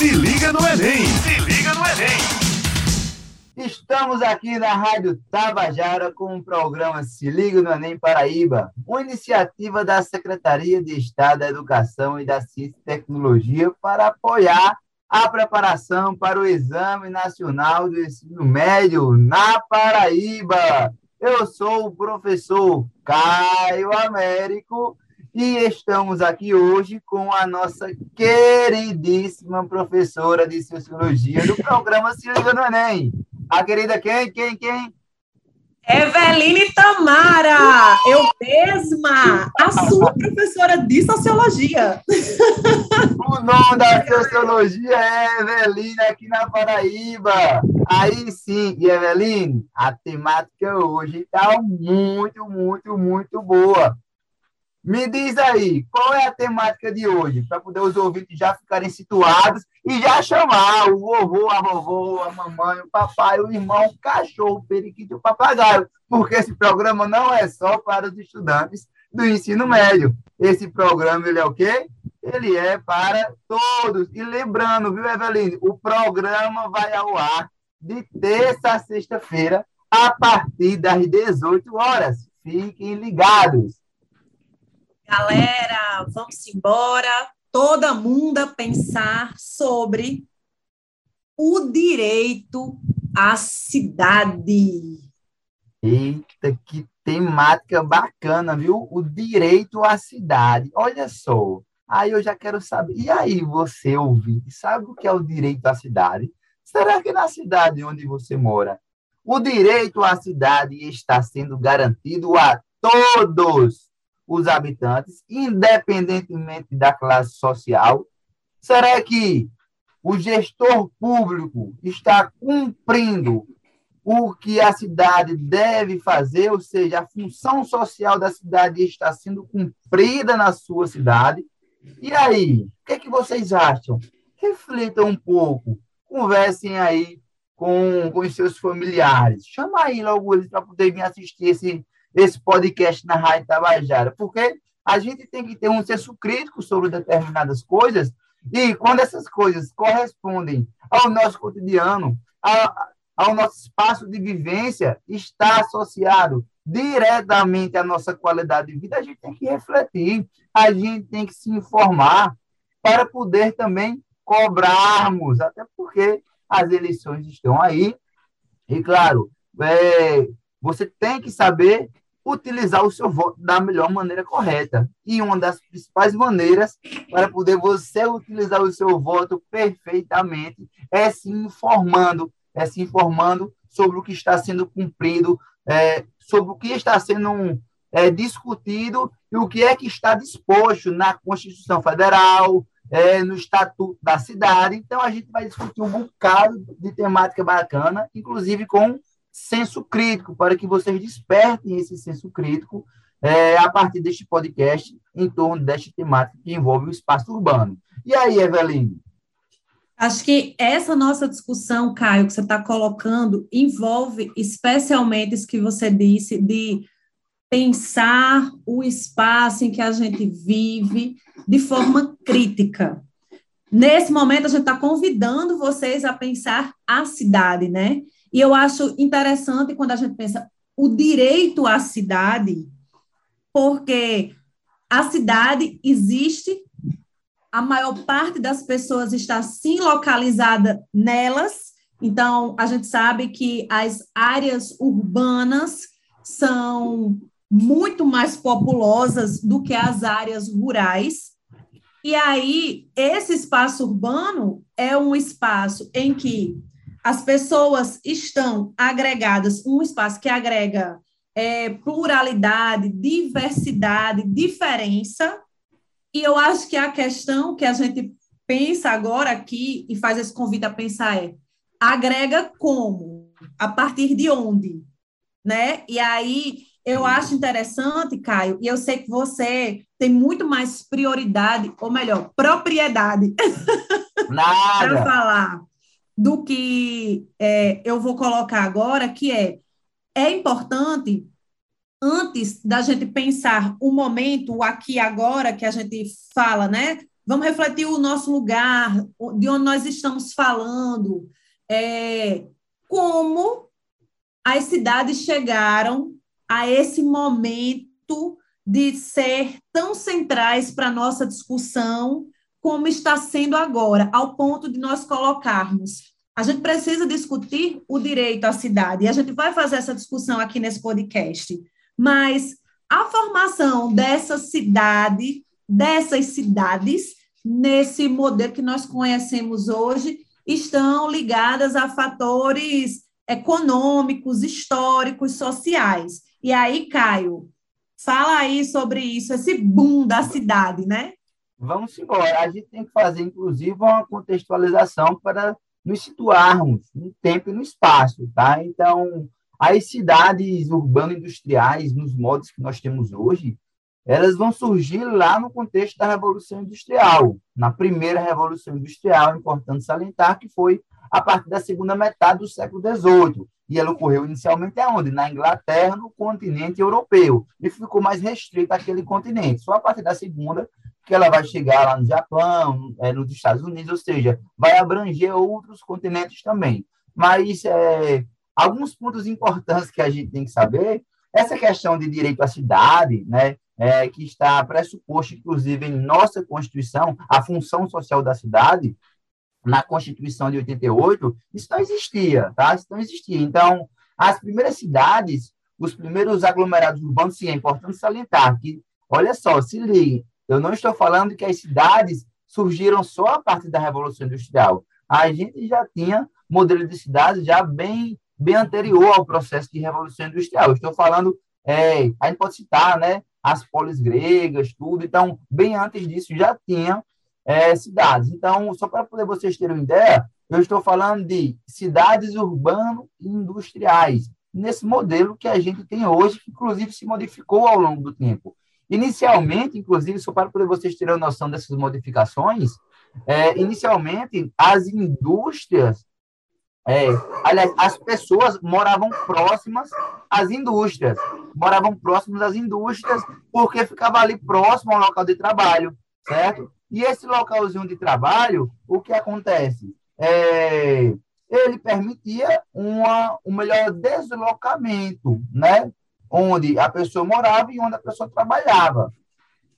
Se liga no Enem! Se liga no Enem! Estamos aqui na Rádio Tabajara com o programa Se Liga no Enem Paraíba, uma iniciativa da Secretaria de Estado da Educação e da Ciência e Tecnologia para apoiar a preparação para o Exame Nacional do Ensino Médio na Paraíba. Eu sou o professor Caio Américo e estamos aqui hoje com a nossa queridíssima professora de Sociologia do programa Se Liga no Enem. A querida quem? Quem? Quem? Eveline Tamara, eu mesma, a sua professora de Sociologia. O nome da Sociologia é Eveline aqui na Paraíba. Aí sim, e Eveline, a temática hoje está muito, muito, muito boa. Me diz aí, qual é a temática de hoje, para poder os ouvintes já ficarem situados e já chamar o vovô, a vovó, a mamãe, o papai, o irmão, o cachorro, o periquito o papagaio, porque esse programa não é só para os estudantes do ensino médio. Esse programa, ele é o quê? Ele é para todos. E lembrando, viu, Eveline, o programa vai ao ar de terça a sexta-feira, a partir das 18 horas. Fiquem ligados. Galera, vamos embora. Todo mundo pensar sobre o direito à cidade. Eita, que temática bacana, viu? O direito à cidade. Olha só. Aí eu já quero saber. E aí, você ouvinte, sabe o que é o direito à cidade? Será que na cidade onde você mora, o direito à cidade está sendo garantido a todos? Os habitantes, independentemente da classe social? Será que o gestor público está cumprindo o que a cidade deve fazer, ou seja, a função social da cidade está sendo cumprida na sua cidade? E aí, o que, é que vocês acham? Reflitam um pouco, conversem aí com, com os seus familiares. Chama aí logo eles para poder vir assistir esse, esse podcast na Rádio Tabajara, porque a gente tem que ter um senso crítico sobre determinadas coisas e quando essas coisas correspondem ao nosso cotidiano, ao, nosso espaço de vivência, está associado diretamente à nossa qualidade de vida, a gente tem que refletir, a gente tem que se informar para poder também cobrarmos, até porque as eleições estão aí, e claro, é, você tem que saber utilizar o seu voto da melhor maneira correta. E uma das principais maneiras para poder você utilizar o seu voto perfeitamente é se informando, é se informando sobre o que está sendo cumprido, é, sobre o que está sendo é, discutido e o que é que está disposto na Constituição Federal, é, no Estatuto da Cidade. Então, a gente vai discutir um bocado de temática bacana, inclusive com senso crítico, para que vocês despertem esse senso crítico é, a partir deste podcast em torno desta temática que envolve o espaço urbano. E aí, Eveline? Acho que essa nossa discussão, Caio, que você está colocando, envolve especialmente isso que você disse, de pensar o espaço em que a gente vive de forma crítica. Nesse momento, a gente está convidando vocês a pensar a cidade, né? E eu acho interessante quando a gente pensa o direito à cidade, porque a cidade existe, a maior parte das pessoas está sim localizada nelas, então a gente sabe que as áreas urbanas são muito mais populosas do que as áreas rurais. E aí, esse espaço urbano é um espaço em que as pessoas estão agregadas, um espaço que agrega é, pluralidade, diversidade, diferença, e eu acho que a questão que a gente pensa agora aqui e faz esse convite a pensar é agrega como? A partir de onde? Né? E aí eu acho interessante, Caio, e eu sei que você tem muito mais prioridade, ou melhor, propriedade para falar do que é, eu vou colocar agora, que é, é importante, antes da gente pensar o momento, o aqui agora, que a gente fala, né? vamos refletir o nosso lugar, de onde nós estamos falando, é, como as cidades chegaram a esse momento de ser tão centrais para a nossa discussão como está sendo agora, ao ponto de nós colocarmos. A gente precisa discutir o direito à cidade, e a gente vai fazer essa discussão aqui nesse podcast. Mas a formação dessa cidade, dessas cidades, nesse modelo que nós conhecemos hoje, estão ligadas a fatores econômicos, históricos, sociais. E aí, Caio, fala aí sobre isso, esse boom da cidade, né? Vamos embora. A gente tem que fazer, inclusive, uma contextualização para nos situarmos no tempo e no espaço, tá? Então, as cidades urbano-industriais, nos modos que nós temos hoje, elas vão surgir lá no contexto da Revolução Industrial, na primeira Revolução Industrial, importante salientar que foi a partir da segunda metade do século XVIII. E ela ocorreu inicialmente aonde? Na Inglaterra, no continente europeu. E ficou mais restrita àquele continente. Só a partir da segunda que ela vai chegar lá no Japão, é, nos Estados Unidos, ou seja, vai abranger outros continentes também. Mas é, alguns pontos importantes que a gente tem que saber, essa questão de direito à cidade, né, é, que está pressuposto, inclusive, em nossa Constituição, a função social da cidade, na Constituição de 88, isso não existia, tá? Isso não existia. Então, as primeiras cidades, os primeiros aglomerados urbanos, sim, é importante salientar que, olha só, se liguem, eu não estou falando que as cidades surgiram só a partir da Revolução Industrial. A gente já tinha modelo de cidades já bem, bem anterior ao processo de Revolução Industrial. Eu estou falando, é, a gente pode citar, né, as polis gregas, tudo. Então, bem antes disso, já tinha é, cidades. Então, só para poder vocês terem uma ideia, eu estou falando de cidades urbano-industriais, nesse modelo que a gente tem hoje, que inclusive se modificou ao longo do tempo. Inicialmente, inclusive, só para poder vocês terem noção dessas modificações, é, inicialmente, as indústrias, é, aliás, as pessoas moravam próximas às indústrias, moravam próximas às indústrias porque ficava ali próximo ao local de trabalho, certo? E esse localzinho de trabalho, o que acontece? É, ele permitia uma, um melhor deslocamento, né? Onde a pessoa morava e onde a pessoa trabalhava.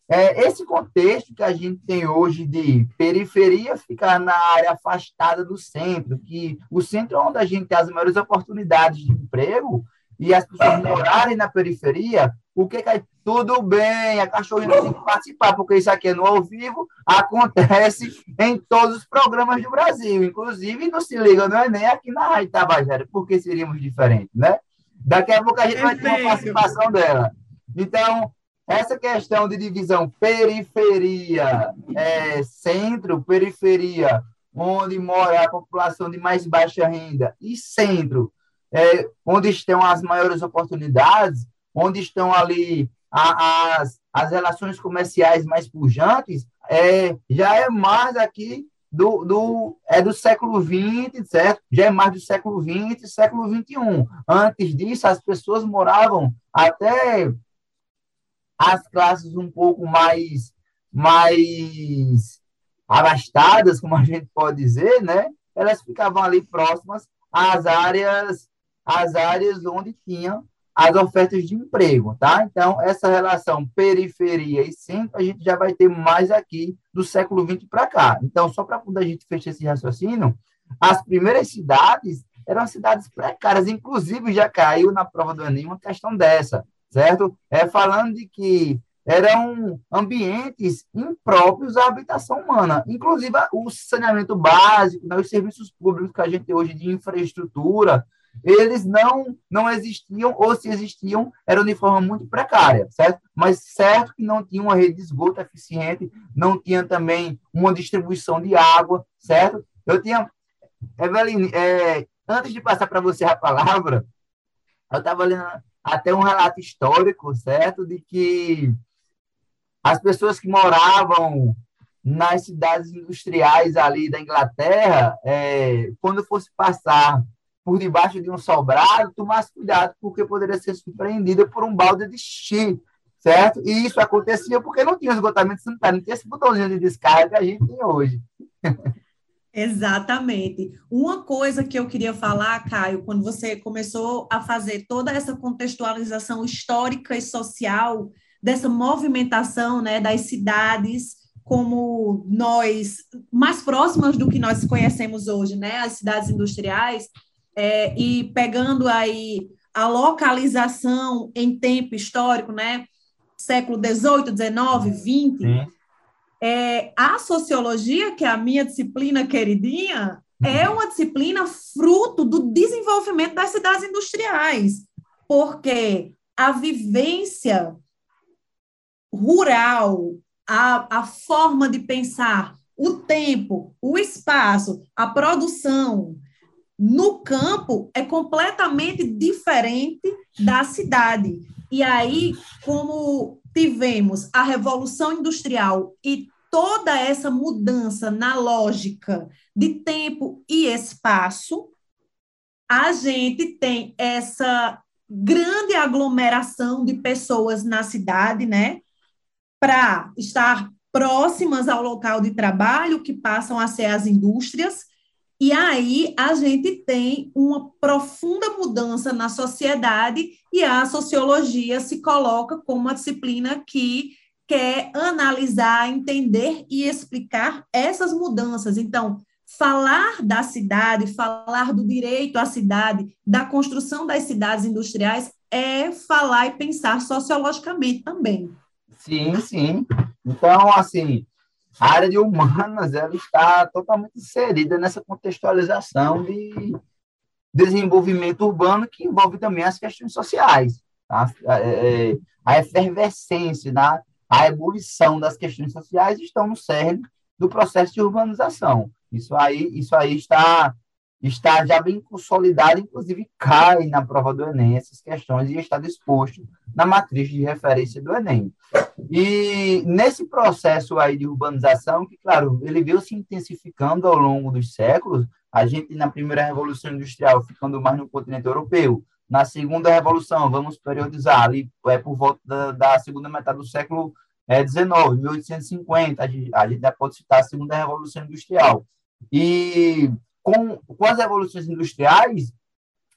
É, esse contexto que a gente tem hoje de periferia ficar na área afastada do centro, que o centro é onde a gente tem as maiores oportunidades de emprego, e as pessoas morarem na periferia, o que que tudo bem, a cachorrinha tem que participar, porque isso aqui é no ao vivo, acontece em todos os programas do Brasil, inclusive não se liga, não é nem aqui na Rádio Tabajara, porque seríamos diferentes, né? Daqui a pouco a gente vai ter uma participação dela. Então, essa questão de divisão periferia, é, centro, periferia, onde mora a população de mais baixa renda, e centro, é, onde estão as maiores oportunidades, onde estão ali a, as, as relações comerciais mais pujantes, é, já é mais aqui do, do, é do século XX, certo? Já é mais do século XX século XXI. Antes disso, as pessoas moravam até as classes um pouco mais, mais abastadas, como a gente pode dizer, né? Elas ficavam ali próximas às áreas, às áreas onde tinham as ofertas de emprego, tá? Então, essa relação periferia e centro, a gente já vai ter mais aqui do século XX para cá. Então, só para poder a gente fechar esse raciocínio, as primeiras cidades eram cidades precárias, inclusive já caiu na prova do Enem uma questão dessa, certo? É falando de que eram ambientes impróprios à habitação humana, inclusive o saneamento básico, né, os serviços públicos que a gente tem hoje de infraestrutura, eles não não existiam, ou se existiam, eram de forma muito precária, certo? Mas certo que não tinha uma rede de esgoto eficiente, não tinha também uma distribuição de água, certo? Eu tinha, Eveline, é, antes de passar para você a palavra, eu estava lendo até um relato histórico, certo? De que as pessoas que moravam nas cidades industriais ali da Inglaterra, é, quando fosse passar por debaixo de um sobrado, tomasse cuidado, porque poderia ser surpreendida por um balde de xixi, certo? E isso acontecia porque não tinha esgotamento sanitário, não tinha esse botãozinho de descarga que a gente tem hoje. Exatamente. Uma coisa que eu queria falar, Caio, quando você começou a fazer toda essa contextualização histórica e social dessa movimentação né, das cidades como nós, mais próximas do que nós conhecemos hoje, né, as cidades industriais, é, e pegando aí a localização em tempo histórico, né, século XVIII, XIX, XX, é, a sociologia, que é a minha disciplina queridinha, é uma disciplina fruto do desenvolvimento das cidades industriais, porque a vivência rural, a, a forma de pensar, o tempo, o espaço, a produção no campo é completamente diferente da cidade. E aí, como tivemos a revolução industrial e toda essa mudança na lógica de tempo e espaço, a gente tem essa grande aglomeração de pessoas na cidade, né? Para estar próximas ao local de trabalho, que passam a ser as indústrias, e aí a gente tem uma profunda mudança na sociedade e a sociologia se coloca como uma disciplina que quer analisar, entender e explicar essas mudanças. Então, falar da cidade, falar do direito à cidade, da construção das cidades industriais é falar e pensar sociologicamente também. Sim, sim. Então, assim, a área de humanas ela está totalmente inserida nessa contextualização de desenvolvimento urbano que envolve também as questões sociais. Tá? É, é, a efervescência, né? a ebulição das questões sociais estão no cerne do processo de urbanização. Isso aí, isso aí está está já bem consolidado, inclusive cai na prova do Enem essas questões e está disposto na matriz de referência do Enem. E nesse processo aí de urbanização, que, claro, ele veio se intensificando ao longo dos séculos, a gente, na primeira Revolução Industrial, ficando mais no continente europeu, na segunda Revolução, vamos periodizar ali, é por volta da, da segunda metade do século é, 19, 1850, a gente, a gente pode citar a segunda Revolução Industrial. E com, com as revoluções industriais,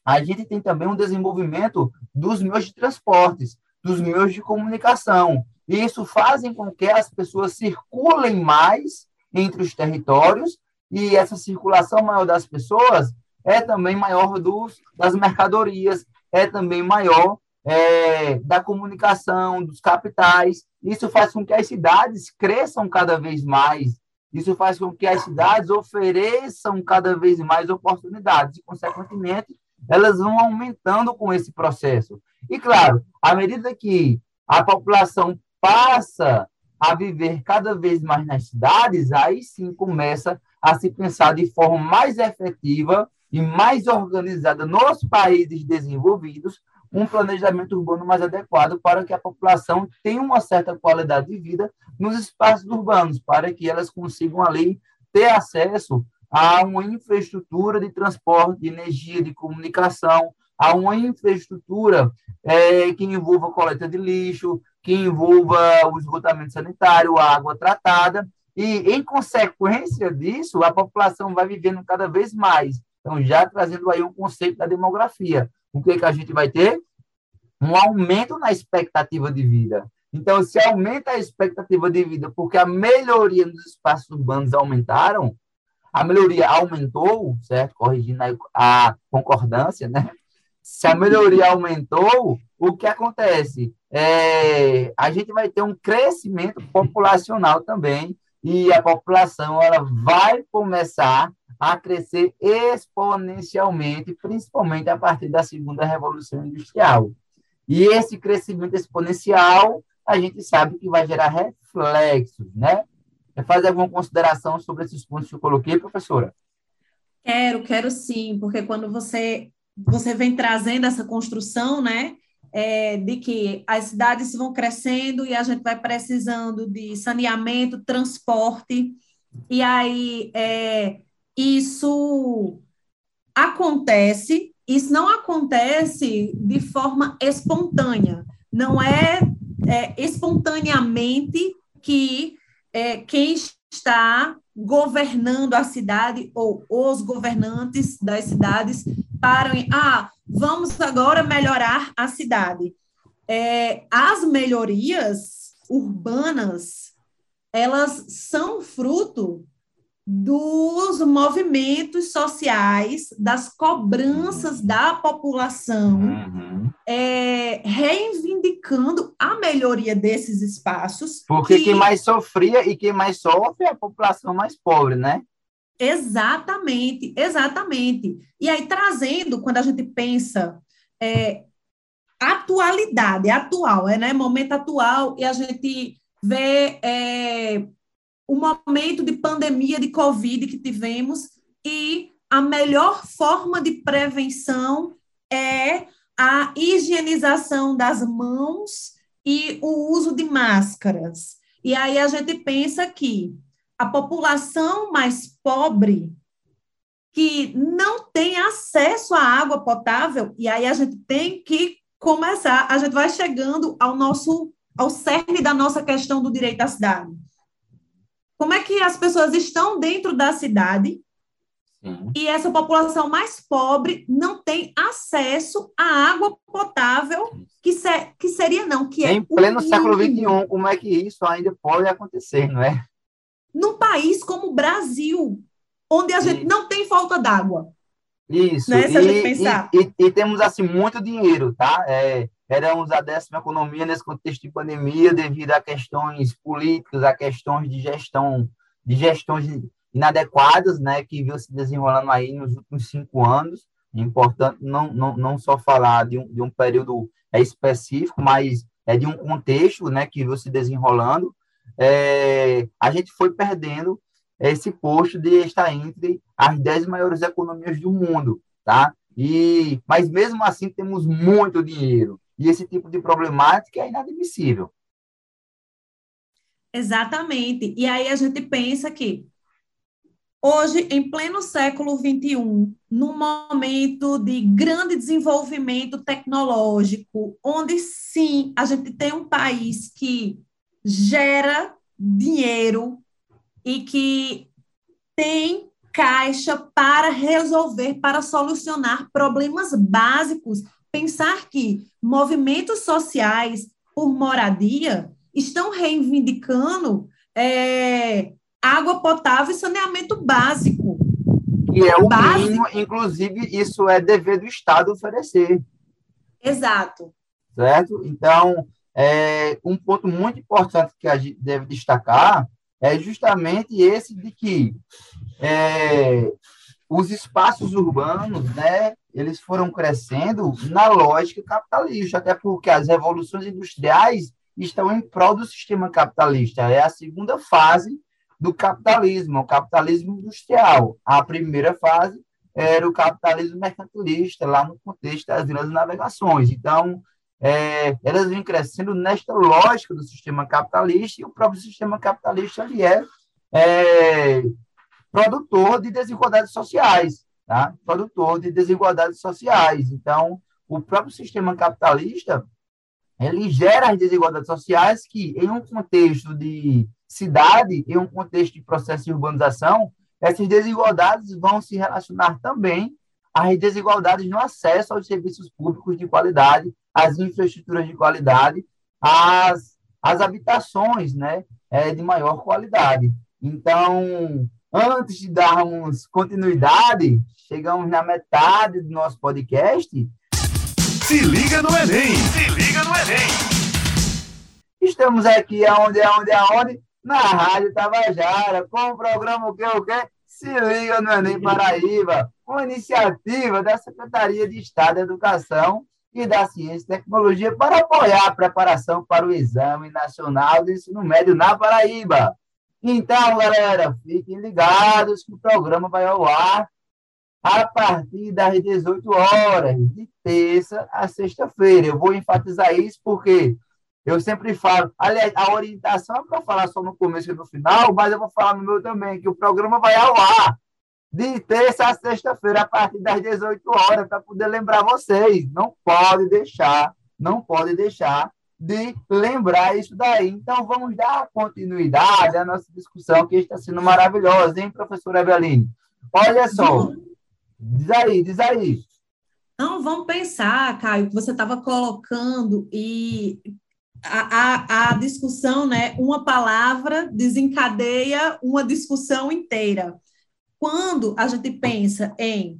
a gente tem também um desenvolvimento dos meios de transportes, dos meios de comunicação. E isso fazem com que as pessoas circulem mais entre os territórios e essa circulação maior das pessoas é também maior dos, das mercadorias, é também maior é, da comunicação, dos capitais. Isso faz com que as cidades cresçam cada vez mais isso faz com que as cidades ofereçam cada vez mais oportunidades e, consequentemente, elas vão aumentando com esse processo. E, claro, à medida que a população passa a viver cada vez mais nas cidades, aí sim começa a se pensar de forma mais efetiva e mais organizada nos países desenvolvidos um planejamento urbano mais adequado para que a população tenha uma certa qualidade de vida nos espaços urbanos, para que elas consigam ali ter acesso a uma infraestrutura de transporte, de energia, de comunicação, a uma infraestrutura é, que envolva coleta de lixo, que envolva o esgotamento sanitário, a água tratada, e, em consequência disso, a população vai vivendo cada vez mais. Então, já trazendo aí um conceito da demografia o que, que a gente vai ter? Um aumento na expectativa de vida. Então, se aumenta a expectativa de vida porque a melhoria nos espaços urbanos aumentaram, a melhoria aumentou, certo? Corrigindo a, a concordância, né? Se a melhoria aumentou, o que acontece? É, a gente vai ter um crescimento populacional também, e a população ela vai começar a crescer exponencialmente, principalmente a partir da segunda revolução industrial. E esse crescimento exponencial, a gente sabe que vai gerar reflexos, né? Fazer alguma consideração sobre esses pontos que eu coloquei, professora? Quero, quero sim, porque quando você você vem trazendo essa construção, né, é, de que as cidades vão crescendo e a gente vai precisando de saneamento, transporte, e aí é, isso acontece, isso não acontece de forma espontânea, não é é, espontaneamente que é, quem está governando a cidade ou os governantes das cidades param ah, vamos agora melhorar a cidade. É, as melhorias urbanas, elas são fruto dos movimentos sociais, das cobranças da população, uhum. é, reivindicando a melhoria desses espaços. Porque que... quem mais sofria e quem mais sofre é a população mais pobre, né? Exatamente, exatamente. E aí, trazendo, quando a gente pensa é, atualidade, atual, é, né? Momento atual, e a gente vê é, o momento de pandemia de Covid que tivemos e a melhor forma de prevenção é a higienização das mãos e o uso de máscaras. E aí a gente pensa que a população mais pobre que não tem acesso à água potável, e aí a gente tem que começar, a gente vai chegando ao nosso ao cerne da nossa questão do direito à cidade. Como é que as pessoas estão dentro da cidade Sim. e essa população mais pobre não tem acesso à água potável, que, se, que seria não, que é em pleno século XXI, como é que isso ainda pode acontecer, não é? Num país como o Brasil, onde a gente não tem falta d'água. Isso, né? Se e, a gente pensar. E, e, e, temos assim muito dinheiro, tá? É, éramos a décima economia nesse contexto de pandemia devido a questões políticas, a questões de gestão, de gestões inadequadas, né, que viu se desenrolando aí nos últimos cinco anos. É importante não, não, não só falar de um, de um período é, específico, mas é de um contexto, né, que viu se desenrolando. É, a gente foi perdendo esse posto de estar entre as dez maiores economias do mundo, tá? E, mas mesmo assim temos muito dinheiro. E esse tipo de problemática é inadmissível. Exatamente. E aí a gente pensa que hoje, em pleno século XXI, num momento de grande desenvolvimento tecnológico, onde sim a gente tem um país que gera dinheiro e que tem caixa para resolver, para solucionar problemas básicos pensar que movimentos sociais por moradia estão reivindicando é, água potável e saneamento básico. E é o básico. mínimo, inclusive, isso é dever do Estado oferecer. Exato. Certo? Então, é, um ponto muito importante que a gente deve destacar é justamente esse de que é, os espaços urbanos, né, eles foram crescendo na lógica capitalista, até porque as revoluções industriais estão em prol do sistema capitalista. É a segunda fase do capitalismo, o capitalismo industrial. A primeira fase era o capitalismo mercantilista, lá no contexto das grandes navegações. Então, é, elas vêm crescendo nesta lógica do sistema capitalista, e o próprio sistema capitalista ali é, é produtor de desigualdades sociais, tá? produtor de desigualdades sociais. Então, o próprio sistema capitalista ele gera as desigualdades sociais que, em um contexto de cidade, em um contexto de processo de urbanização, essas desigualdades vão se relacionar também às desigualdades no acesso aos serviços públicos de qualidade, às infraestruturas de qualidade, às, às habitações né, é, de maior qualidade. Então, antes de darmos continuidade, chegamos na metade do nosso podcast. Se liga no Enem! Se liga no Enem! Estamos aqui aonde, aonde, aonde? Na Rádio Tabajara, com o programa O Que, O Que? Se liga no Enem Paraíba, uma iniciativa da Secretaria de Estado da Educação e da Ciência e Tecnologia para apoiar a preparação para o Exame Nacional do Ensino Médio na Paraíba. Então, galera, fiquem ligados que o programa vai ao ar a partir das 18 horas, de terça a sexta-feira. Eu vou enfatizar isso porque eu sempre falo, aliás, a orientação é para falar só no começo e no final, mas eu vou falar no meu também, que o programa vai ao ar de terça a sexta-feira, a partir das 18 horas, para poder lembrar vocês. Não pode deixar, não pode deixar de lembrar isso daí. Então, vamos dar continuidade à nossa discussão, que está sendo maravilhosa, hein, professora Eveline? Olha só, diz aí, diz aí. Não, vamos pensar, Caio, que você estava colocando e a, a, a, discussão, né? Uma palavra desencadeia uma discussão inteira. Quando a gente pensa em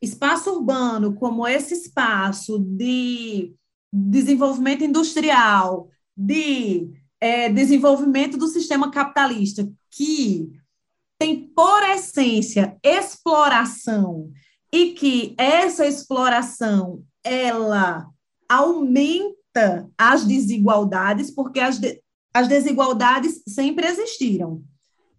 espaço urbano como esse espaço de desenvolvimento industrial, de é, desenvolvimento do sistema capitalista, que tem por essência exploração e que essa exploração ela aumenta as desigualdades, porque as, de, as desigualdades sempre existiram.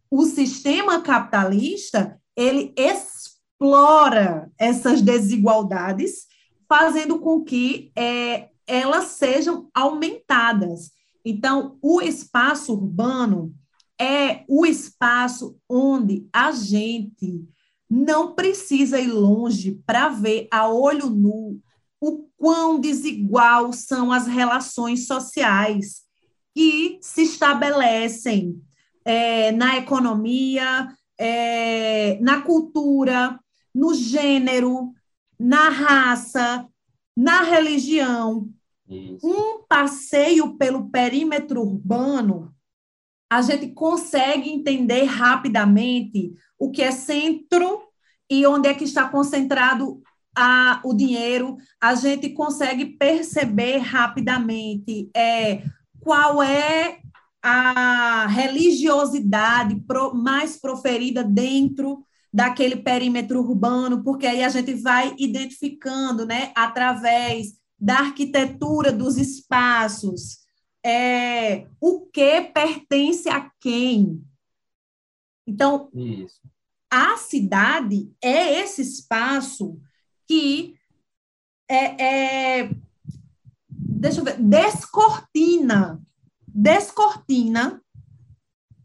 O sistema capitalista, ele explora essas desigualdades, fazendo com que é, elas sejam aumentadas. Então, o espaço urbano é o espaço onde a gente não precisa ir longe para ver a olho nu o quão desigual são as relações sociais que se estabelecem é, na economia, é, na cultura, no gênero, na raça, na religião. Isso. Um passeio pelo perímetro urbano, a gente consegue entender rapidamente o que é centro e onde é que está concentrado a, o dinheiro, a gente consegue perceber rapidamente é, qual é a religiosidade pro, mais proferida dentro daquele perímetro urbano, porque aí a gente vai identificando, né, através da arquitetura dos espaços, é, o que pertence a quem. Então, Isso a cidade é esse espaço que é, é, deixa eu ver, descortina, descortina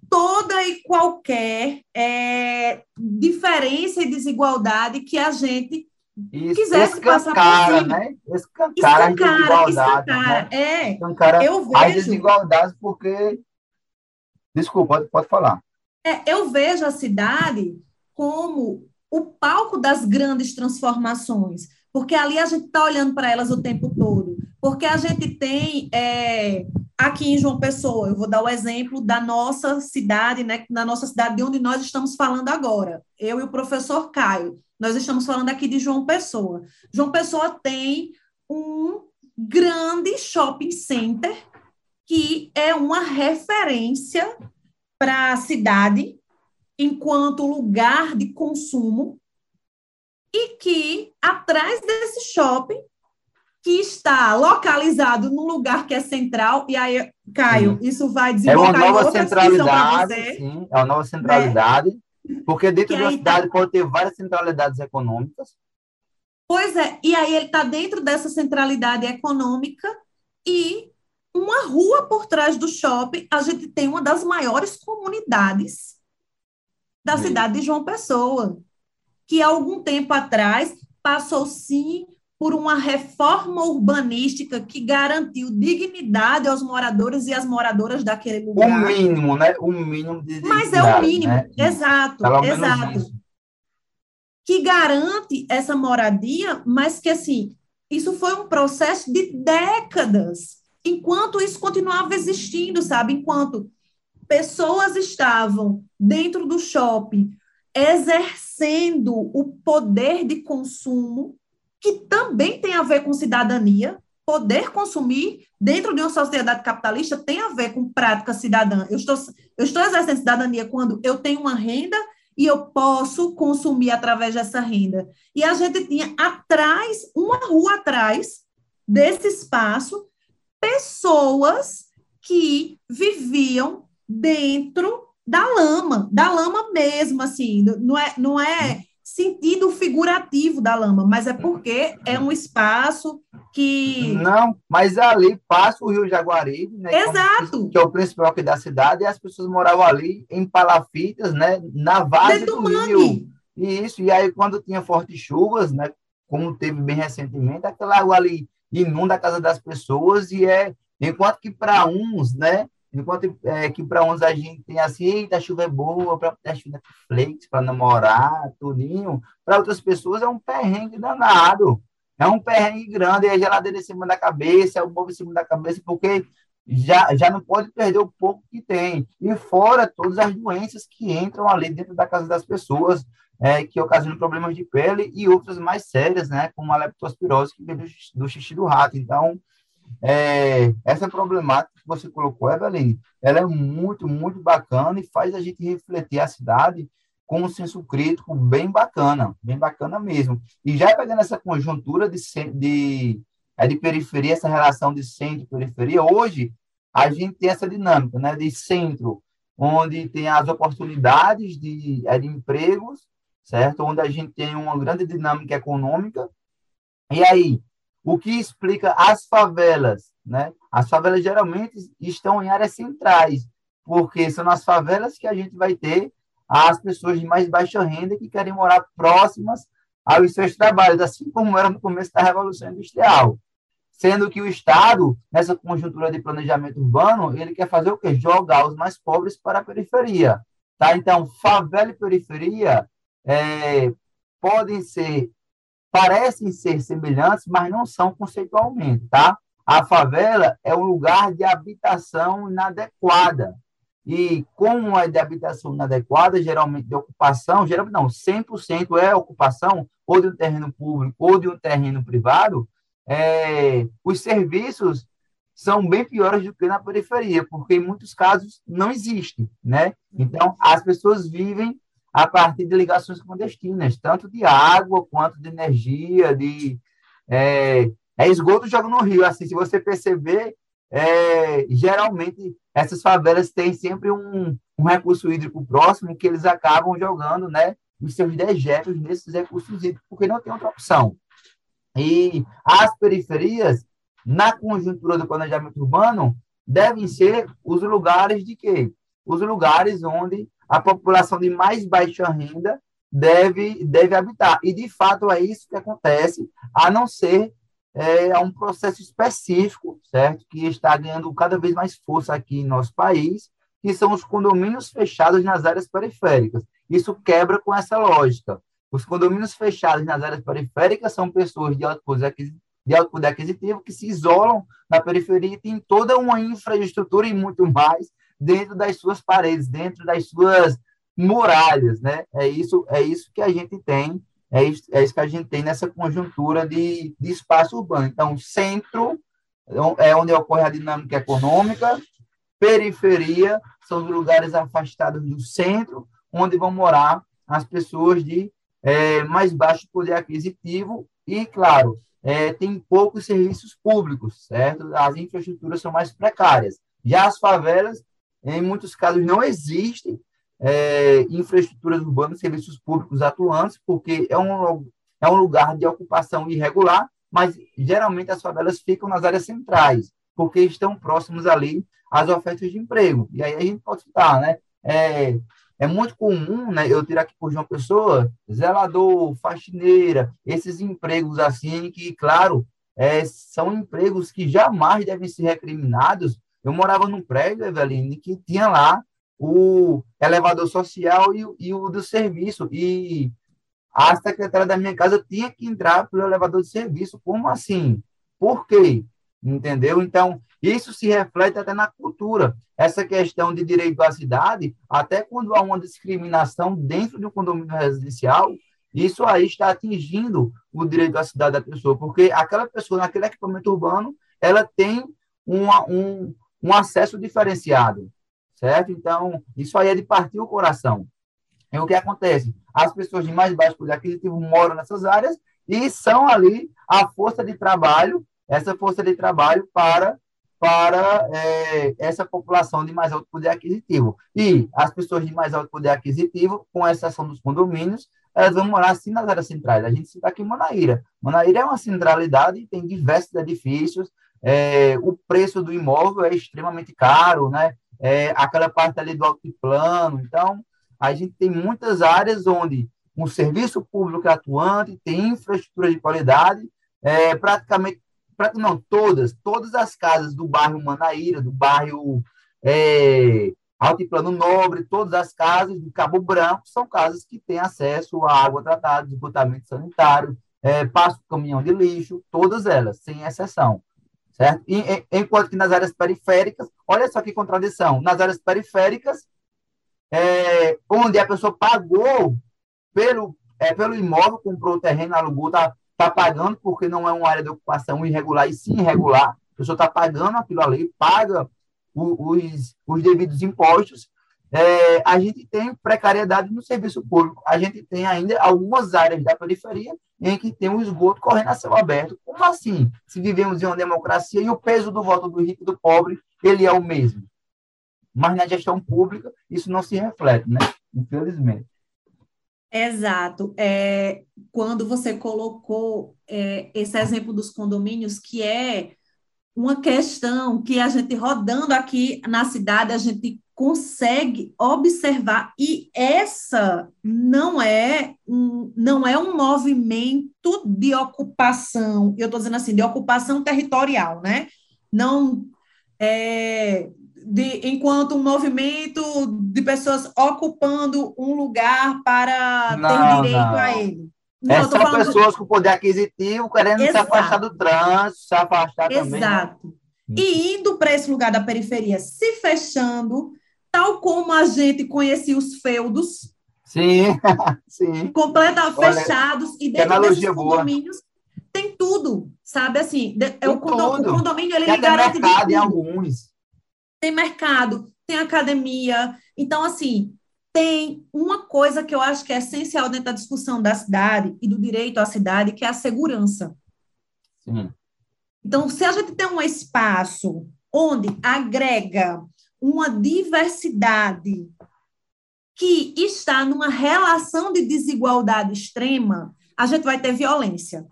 toda e qualquer é, diferença e desigualdade que a gente quisesse passar por cima. Né? Escancara, escancara, escancara. Né? É, escancara eu vejo... as desigualdades porque... Desculpa, pode, pode falar. É, eu vejo a cidade como o palco das grandes transformações, porque ali a gente está olhando para elas o tempo todo. Porque a gente tem é, aqui em João Pessoa, eu vou dar o exemplo da nossa cidade, né, na nossa cidade de onde nós estamos falando agora, eu e o professor Caio. Nós estamos falando aqui de João Pessoa. João Pessoa tem um grande shopping center que é uma referência para a cidade enquanto lugar de consumo e que atrás desse shopping que está localizado num lugar que é central, e aí, Caio, sim. isso vai desembocar é nova centralidade, sim, é uma nova centralidade, né? porque dentro de uma tá cidade tá... pode ter várias centralidades econômicas. Pois é, e aí ele está dentro dessa centralidade econômica e uma rua por trás do shopping, a gente tem uma das maiores comunidades da sim. cidade de João Pessoa, que há algum tempo atrás passou sim por uma reforma urbanística que garantiu dignidade aos moradores e às moradoras daquele lugar. O mínimo, né? O mínimo de Mas é o mínimo, né? exato, exato. Que garante essa moradia, mas que assim, isso foi um processo de décadas, enquanto isso continuava existindo, sabe? Enquanto pessoas estavam dentro do shopping exercendo o poder de consumo, que também tem a ver com cidadania. Poder consumir dentro de uma sociedade capitalista tem a ver com prática cidadã. Eu estou, eu estou exercendo cidadania quando eu tenho uma renda e eu posso consumir através dessa renda. E a gente tinha atrás, uma rua atrás desse espaço, pessoas que viviam dentro da lama, da lama mesmo, assim, não é, não é sentido figurativo da lama, mas é porque é um espaço que... Não, mas ali passa o Rio Jaguaribe, né? Exato. Que é o principal aqui da cidade, e as pessoas moravam ali em palafitas, né? Na várzea do, do rio. E isso, e aí quando tinha fortes chuvas, né? Como teve bem recentemente, aquela água ali inunda a casa das pessoas e é Enquanto que para uns, né? Enquanto é, que para uns a gente tem assim, eita, a chuva é boa para assistir Netflix, para namorar, tudinho. Para outras pessoas é um perrengue danado. É um perrengue grande, é a geladeira em cima da cabeça, é o povo em cima da cabeça, porque já, já não pode perder o pouco que tem. E fora todas as doenças que entram ali dentro da casa das pessoas, é, que ocasionam problemas de pele e outras mais sérias, né, como a leptospirose, que vem do, do xixi do rato. Então, é, essa problemática que você colocou, Eveline, ela é muito, muito bacana e faz a gente refletir a cidade com um senso crítico bem bacana, bem bacana mesmo. E já pegando essa conjuntura de, de, é, de periferia, essa relação de centro e periferia, hoje a gente tem essa dinâmica né, de centro, onde tem as oportunidades de, é, de empregos, certo? Onde a gente tem uma grande dinâmica econômica. E aí, o que explica as favelas, né? As favelas geralmente estão em áreas centrais, porque são nas favelas que a gente vai ter as pessoas de mais baixa renda que querem morar próximas aos seus trabalhos, assim como era no começo da Revolução Industrial. Sendo que o Estado, nessa conjuntura de planejamento urbano, ele quer fazer o quê? Jogar os mais pobres para a periferia. Tá? Então, favela e periferia é, podem ser parecem ser semelhantes, mas não são conceitualmente, tá? A favela é um lugar de habitação inadequada. E como é de habitação inadequada, geralmente de ocupação, geralmente não, 100% é ocupação ou de um terreno público ou de um terreno privado, é, os serviços são bem piores do que na periferia, porque em muitos casos não existem, né? Então, as pessoas vivem a partir de ligações clandestinas, tanto de água quanto de energia, de é, é esgoto joga no rio. Assim, se você perceber, é, geralmente essas favelas têm sempre um, um recurso hídrico próximo que eles acabam jogando, né, os seus dejetos nesses recursos hídricos, porque não tem outra opção. E as periferias, na conjuntura do planejamento urbano, devem ser os lugares de quê? Os lugares onde a população de mais baixa renda deve, deve habitar. E, de fato, é isso que acontece, a não ser é, um processo específico, certo? Que está ganhando cada vez mais força aqui em nosso país, que são os condomínios fechados nas áreas periféricas. Isso quebra com essa lógica. Os condomínios fechados nas áreas periféricas são pessoas de alto poder aquisitivo, de alto poder aquisitivo que se isolam na periferia e têm toda uma infraestrutura e muito mais dentro das suas paredes, dentro das suas muralhas, né? É isso, é isso que a gente tem, é isso, é isso que a gente tem nessa conjuntura de, de espaço urbano. Então, centro é onde ocorre a dinâmica econômica, periferia são os lugares afastados do centro, onde vão morar as pessoas de é, mais baixo poder aquisitivo e, claro, é, tem poucos serviços públicos, certo? As infraestruturas são mais precárias. Já as favelas em muitos casos, não existem é, infraestruturas urbanas, serviços públicos atuantes, porque é um, é um lugar de ocupação irregular, mas geralmente as favelas ficam nas áreas centrais, porque estão próximos ali às ofertas de emprego. E aí a gente pode citar, né? É, é muito comum, né, eu tirar aqui por João Pessoa, zelador, faxineira, esses empregos assim que, claro, é, são empregos que jamais devem ser recriminados, eu morava num prédio, Eveline, que tinha lá o elevador social e, e o do serviço. E a secretária da minha casa tinha que entrar pelo elevador de serviço. Como assim? Por quê? Entendeu? Então, isso se reflete até na cultura. Essa questão de direito à cidade, até quando há uma discriminação dentro de um condomínio residencial, isso aí está atingindo o direito à cidade da pessoa, porque aquela pessoa, naquele equipamento urbano, ela tem uma, um, um acesso diferenciado, certo? Então, isso aí é de partir o coração. E o que acontece? As pessoas de mais baixo poder aquisitivo moram nessas áreas e são ali a força de trabalho, essa força de trabalho para para é, essa população de mais alto poder aquisitivo. E as pessoas de mais alto poder aquisitivo, com exceção dos condomínios, elas vão morar sim nas áreas centrais. A gente está aqui em Manaíra. Manaíra é uma centralidade, tem diversos edifícios, é, o preço do imóvel é extremamente caro, né? É, aquela parte ali do altiplano. Então, a gente tem muitas áreas onde um serviço público atuante, tem infraestrutura de qualidade, é, praticamente não, todas, todas as casas do bairro Manaíra, do bairro é, Altiplano Nobre, todas as casas do Cabo Branco são casas que têm acesso à água tratada, esgotamento sanitário, é, passo caminhão de lixo, todas elas, sem exceção. Certo? E, enquanto que nas áreas periféricas, olha só que contradição, nas áreas periféricas, é, onde a pessoa pagou pelo, é, pelo imóvel, comprou o terreno, alugou, está tá pagando, porque não é uma área de ocupação irregular, e sim irregular, a pessoa está pagando aquilo ali, paga o, os, os devidos impostos, é, a gente tem precariedade no serviço público. A gente tem ainda algumas áreas da periferia em que tem o esgoto correndo a céu aberto. Como assim? Se vivemos em uma democracia e o peso do voto do rico e do pobre, ele é o mesmo. Mas na gestão pública, isso não se reflete, né? Infelizmente. Exato. É, quando você colocou é, esse exemplo dos condomínios, que é uma questão que a gente rodando aqui na cidade, a gente consegue observar e essa não é um, não é um movimento de ocupação, eu estou dizendo assim, de ocupação territorial, né? Não é, de, enquanto um movimento de pessoas ocupando um lugar para não, ter direito não. a ele. Não, é, são pessoas de... com poder aquisitivo querendo Exato. se afastar do trânsito, se afastar Exato. também. Exato. Né? E indo para esse lugar da periferia, se fechando, tal como a gente conhecia os feudos. Sim, sim. Completamente fechados. E dentro desses condomínios boa. tem tudo, sabe? Assim, é o, condomínio, o condomínio ele tem garante mercado em alguns. Tem mercado, tem academia. Então, assim, tem uma coisa que eu acho que é essencial dentro da discussão da cidade e do direito à cidade, que é a segurança. Sim. Então, se a gente tem um espaço onde agrega uma diversidade que está numa relação de desigualdade extrema, a gente vai ter violência.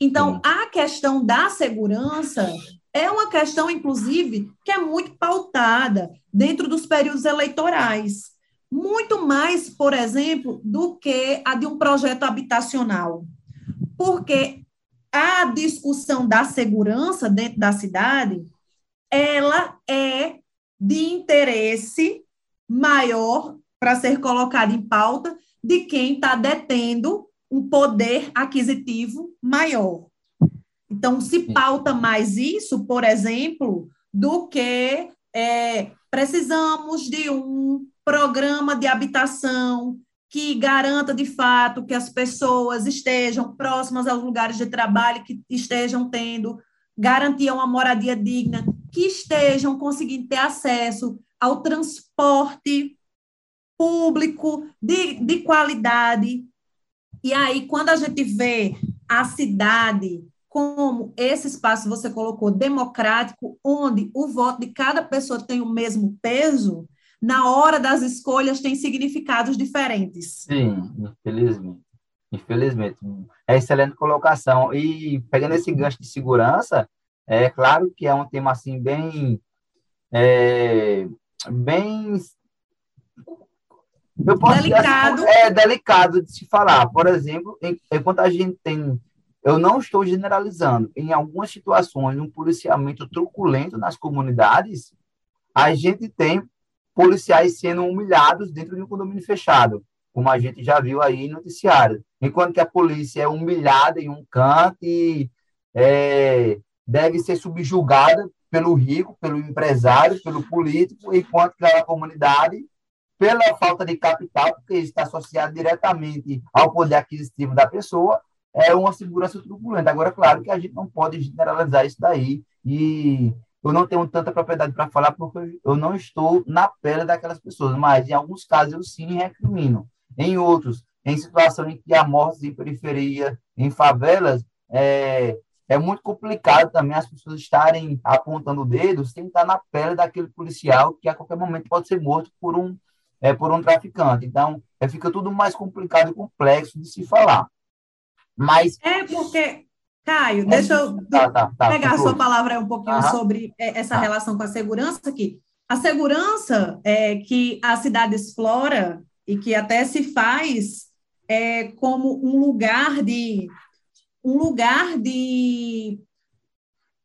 Então, a questão da segurança é uma questão, inclusive, que é muito pautada dentro dos períodos eleitorais. Muito mais, por exemplo, do que a de um projeto habitacional. Porque a discussão da segurança dentro da cidade, ela é de interesse maior para ser colocado em pauta de quem está detendo um poder aquisitivo maior. Então, se pauta mais isso, por exemplo, do que é, precisamos de um programa de habitação que garanta de fato que as pessoas estejam próximas aos lugares de trabalho, que estejam tendo garantia uma moradia digna, que estejam conseguindo ter acesso ao transporte público de, de qualidade. E aí, quando a gente vê a cidade como esse espaço você colocou democrático, onde o voto de cada pessoa tem o mesmo peso, na hora das escolhas tem significados diferentes. Sim, infelizmente. Infelizmente. É excelente colocação. E pegando esse gancho de segurança, é claro que é um tema assim bem é, bem eu posso delicado. Assim, é delicado de se falar. Por exemplo, enquanto a gente tem eu não estou generalizando. Em algumas situações, um policiamento truculento nas comunidades, a gente tem policiais sendo humilhados dentro de um condomínio fechado, como a gente já viu aí no noticiário. Enquanto que a polícia é humilhada em um canto e é, deve ser subjugada pelo rico, pelo empresário, pelo político, enquanto que a comunidade, pela falta de capital, porque está associado diretamente ao poder aquisitivo da pessoa, é uma segurança turbulenta. Agora, claro que a gente não pode generalizar isso daí, e eu não tenho tanta propriedade para falar porque eu não estou na pele daquelas pessoas, mas em alguns casos eu sim recrimino. Em outros, em situação em que há mortes em periferia, em favelas, é, é muito complicado também as pessoas estarem apontando o dedo sem estar na pele daquele policial que a qualquer momento pode ser morto por um, é, por um traficante. Então, é, fica tudo mais complicado e complexo de se falar. Mas. É porque, Caio, deixa eu tá, tá, tá, pegar a sua palavra um pouquinho sobre é, essa tá. relação com a segurança aqui. A segurança é, que a cidade explora e que até se faz é, como um lugar de um lugar de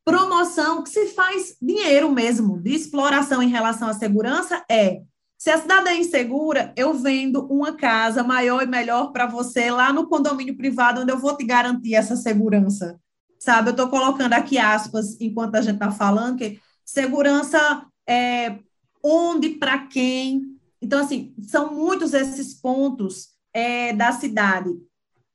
promoção que se faz dinheiro mesmo, de exploração em relação à segurança, é se a cidade é insegura, eu vendo uma casa maior e melhor para você lá no condomínio privado, onde eu vou te garantir essa segurança. Sabe, eu estou colocando aqui aspas enquanto a gente está falando, que segurança é onde, para quem. Então, assim, são muitos esses pontos é, da cidade.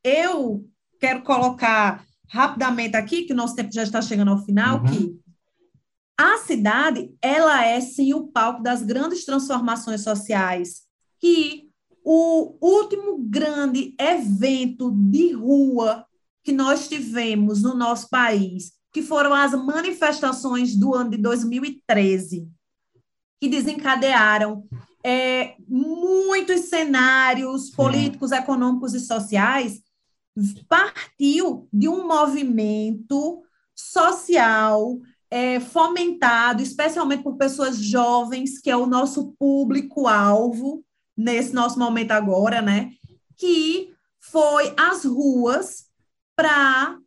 Eu quero colocar rapidamente aqui, que o nosso tempo já está chegando ao final, uhum. que a cidade, ela é sim o palco das grandes transformações sociais, que o último grande evento de rua que nós tivemos no nosso país, que foram as manifestações do ano de 2013, que desencadearam é, muitos cenários políticos, econômicos e sociais, partiu de um movimento social é, fomentado, especialmente por pessoas jovens, que é o nosso público-alvo nesse nosso momento agora, né? Que foi às ruas para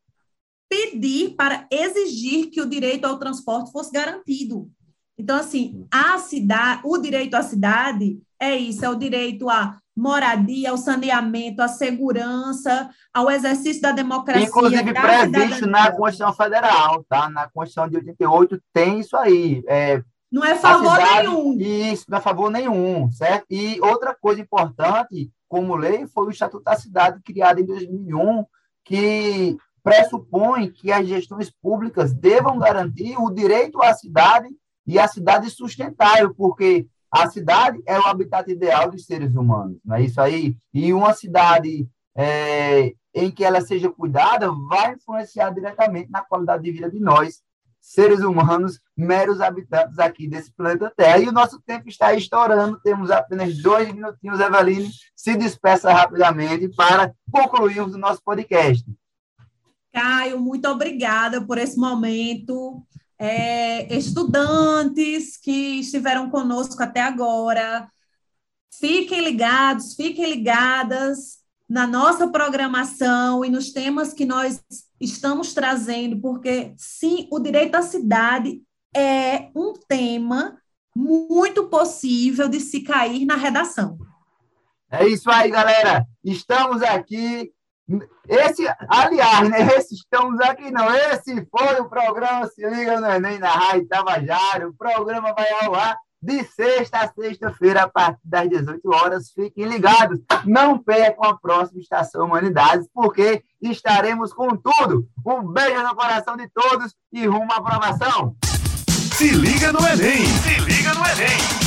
pedir, para exigir que o direito ao transporte fosse garantido. Então, assim, a cidade, o direito à cidade é isso, é o direito à moradia, ao saneamento, à segurança, ao exercício da democracia. Inclusive previsto na Constituição Federal, tá? Na Constituição de 88 tem isso aí. É, não é favor cidade, nenhum. Isso, não é favor nenhum, certo? E outra coisa importante, como lei, foi o Estatuto da Cidade, criado em 2001, que pressupõe que as gestões públicas devam garantir o direito à cidade e a cidade sustentável, porque a cidade é o habitat ideal dos seres humanos, não é isso aí? E uma cidade é, em que ela seja cuidada vai influenciar diretamente na qualidade de vida de nós, seres humanos, meros habitantes aqui desse planeta Terra. E o nosso tempo está estourando, temos apenas dois minutinhos, Eveline, se despeça rapidamente para concluirmos o nosso podcast. Caio, muito obrigada por esse momento é, estudantes que estiveram conosco até agora. Fiquem ligados, fiquem ligadas na nossa programação e nos temas que nós estamos trazendo, porque sim, o direito à cidade é um tema muito possível de se cair na redação. É isso aí, galera. Estamos aqui esse, aliás, né, estamos aqui não, esse foi o programa Se Liga no Enem na Rádio Tabajara. O programa vai ao ar de sexta a sexta-feira, a partir das 18 horas. Fiquem ligados, não percam a próxima Estação Humanidades, porque estaremos com tudo. Um beijo no coração de todos e rumo à aprovação. Se liga no Enem! Se liga no Enem!